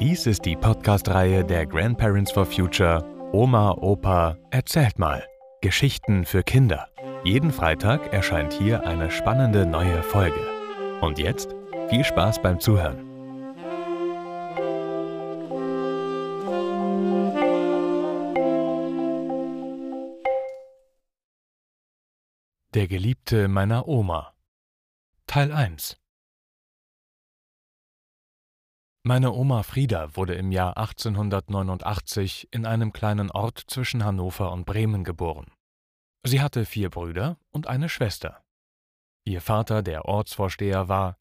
Dies ist die Podcast-Reihe der Grandparents for Future Oma, Opa, erzählt mal. Geschichten für Kinder. Jeden Freitag erscheint hier eine spannende neue Folge. Und jetzt viel Spaß beim Zuhören. Der Geliebte meiner Oma Teil 1 Meine Oma Frieda wurde im Jahr 1889 in einem kleinen Ort zwischen Hannover und Bremen geboren. Sie hatte vier Brüder und eine Schwester. Ihr Vater, der Ortsvorsteher war,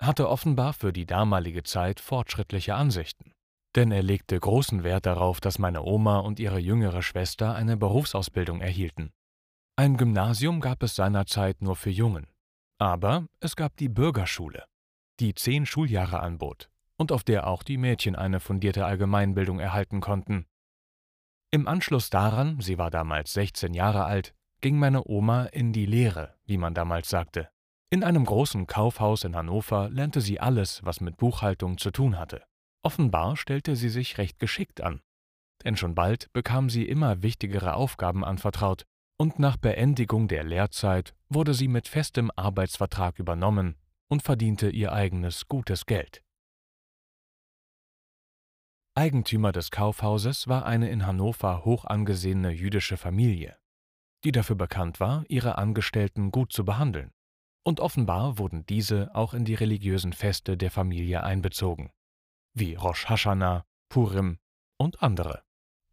hatte offenbar für die damalige Zeit fortschrittliche Ansichten, denn er legte großen Wert darauf, dass meine Oma und ihre jüngere Schwester eine Berufsausbildung erhielten. Ein Gymnasium gab es seinerzeit nur für Jungen. Aber es gab die Bürgerschule, die zehn Schuljahre anbot und auf der auch die Mädchen eine fundierte Allgemeinbildung erhalten konnten. Im Anschluss daran, sie war damals 16 Jahre alt, ging meine Oma in die Lehre, wie man damals sagte. In einem großen Kaufhaus in Hannover lernte sie alles, was mit Buchhaltung zu tun hatte. Offenbar stellte sie sich recht geschickt an, denn schon bald bekam sie immer wichtigere Aufgaben anvertraut, und nach Beendigung der Lehrzeit wurde sie mit festem Arbeitsvertrag übernommen und verdiente ihr eigenes gutes Geld. Eigentümer des Kaufhauses war eine in Hannover hoch angesehene jüdische Familie, die dafür bekannt war, ihre Angestellten gut zu behandeln, und offenbar wurden diese auch in die religiösen Feste der Familie einbezogen, wie Rosh Hashanah, Purim und andere.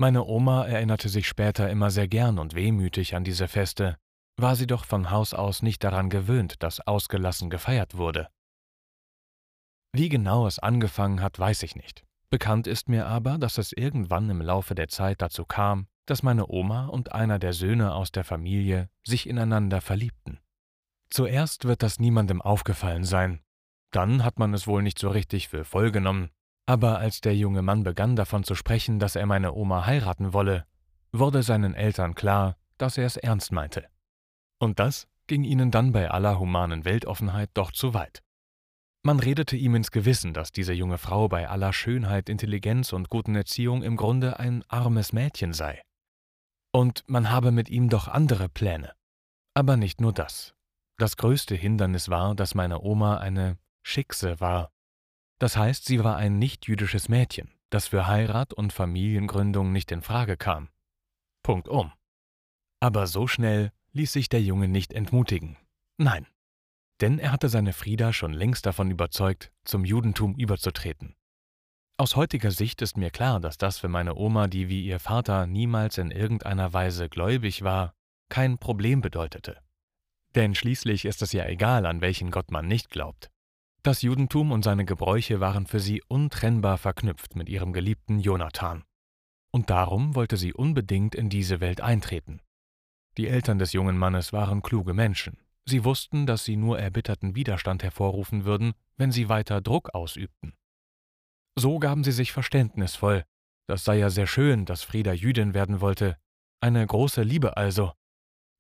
Meine Oma erinnerte sich später immer sehr gern und wehmütig an diese Feste, war sie doch von Haus aus nicht daran gewöhnt, dass ausgelassen gefeiert wurde. Wie genau es angefangen hat, weiß ich nicht. Bekannt ist mir aber, dass es irgendwann im Laufe der Zeit dazu kam, dass meine Oma und einer der Söhne aus der Familie sich ineinander verliebten. Zuerst wird das niemandem aufgefallen sein, dann hat man es wohl nicht so richtig für voll genommen, aber als der junge Mann begann davon zu sprechen, dass er meine Oma heiraten wolle, wurde seinen Eltern klar, dass er es ernst meinte. Und das ging ihnen dann bei aller humanen Weltoffenheit doch zu weit. Man redete ihm ins Gewissen, dass diese junge Frau bei aller Schönheit, Intelligenz und guten Erziehung im Grunde ein armes Mädchen sei. Und man habe mit ihm doch andere Pläne. Aber nicht nur das. Das größte Hindernis war, dass meine Oma eine Schickse war das heißt, sie war ein nichtjüdisches Mädchen, das für Heirat und Familiengründung nicht in Frage kam. Punkt um. Aber so schnell ließ sich der Junge nicht entmutigen. Nein. Denn er hatte seine Frieda schon längst davon überzeugt, zum Judentum überzutreten. Aus heutiger Sicht ist mir klar, dass das für meine Oma, die wie ihr Vater niemals in irgendeiner Weise gläubig war, kein Problem bedeutete. Denn schließlich ist es ja egal, an welchen Gott man nicht glaubt. Das Judentum und seine Gebräuche waren für sie untrennbar verknüpft mit ihrem geliebten Jonathan. Und darum wollte sie unbedingt in diese Welt eintreten. Die Eltern des jungen Mannes waren kluge Menschen. Sie wussten, dass sie nur erbitterten Widerstand hervorrufen würden, wenn sie weiter Druck ausübten. So gaben sie sich verständnisvoll. Das sei ja sehr schön, dass Frieda Jüdin werden wollte. Eine große Liebe also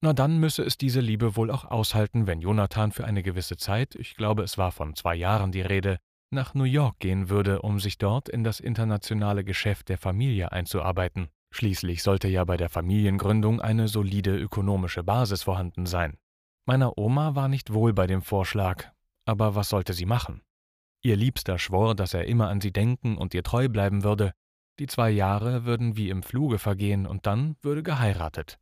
na dann müsse es diese Liebe wohl auch aushalten, wenn Jonathan für eine gewisse Zeit, ich glaube es war von zwei Jahren die Rede, nach New York gehen würde, um sich dort in das internationale Geschäft der Familie einzuarbeiten. Schließlich sollte ja bei der Familiengründung eine solide ökonomische Basis vorhanden sein. Meiner Oma war nicht wohl bei dem Vorschlag, aber was sollte sie machen? Ihr Liebster schwor, dass er immer an sie denken und ihr treu bleiben würde. Die zwei Jahre würden wie im Fluge vergehen und dann würde geheiratet.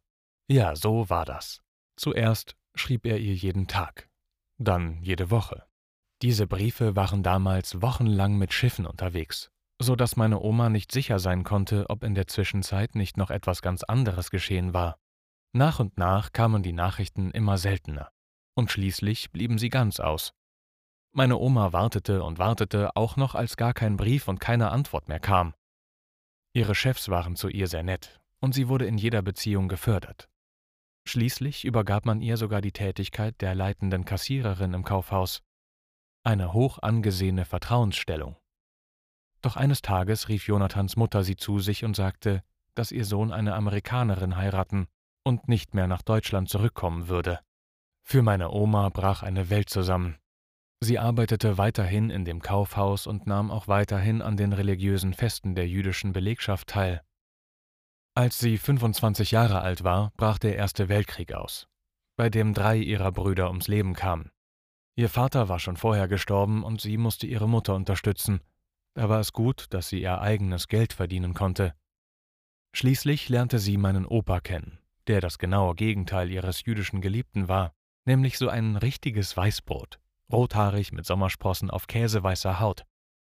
Ja, so war das. Zuerst schrieb er ihr jeden Tag, dann jede Woche. Diese Briefe waren damals wochenlang mit Schiffen unterwegs, so dass meine Oma nicht sicher sein konnte, ob in der Zwischenzeit nicht noch etwas ganz anderes geschehen war. Nach und nach kamen die Nachrichten immer seltener, und schließlich blieben sie ganz aus. Meine Oma wartete und wartete, auch noch als gar kein Brief und keine Antwort mehr kam. Ihre Chefs waren zu ihr sehr nett, und sie wurde in jeder Beziehung gefördert. Schließlich übergab man ihr sogar die Tätigkeit der leitenden Kassiererin im Kaufhaus, eine hoch angesehene Vertrauensstellung. Doch eines Tages rief Jonathans Mutter sie zu sich und sagte, dass ihr Sohn eine Amerikanerin heiraten und nicht mehr nach Deutschland zurückkommen würde. Für meine Oma brach eine Welt zusammen. Sie arbeitete weiterhin in dem Kaufhaus und nahm auch weiterhin an den religiösen Festen der jüdischen Belegschaft teil. Als sie 25 Jahre alt war, brach der Erste Weltkrieg aus, bei dem drei ihrer Brüder ums Leben kamen. Ihr Vater war schon vorher gestorben und sie musste ihre Mutter unterstützen. Da war es gut, dass sie ihr eigenes Geld verdienen konnte. Schließlich lernte sie meinen Opa kennen, der das genaue Gegenteil ihres jüdischen Geliebten war, nämlich so ein richtiges Weißbrot, rothaarig mit Sommersprossen auf käseweißer Haut.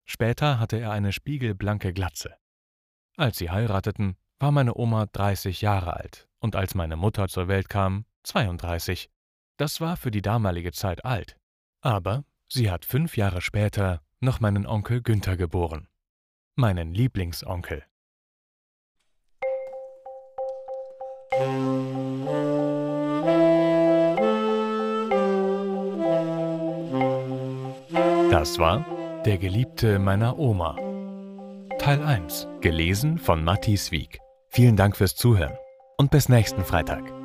Später hatte er eine spiegelblanke Glatze. Als sie heirateten, war meine Oma 30 Jahre alt und als meine Mutter zur Welt kam, 32. Das war für die damalige Zeit alt. Aber sie hat fünf Jahre später noch meinen Onkel Günther geboren. Meinen Lieblingsonkel. Das war Der Geliebte meiner Oma. Teil 1, gelesen von Matthias Wieg. Vielen Dank fürs Zuhören und bis nächsten Freitag.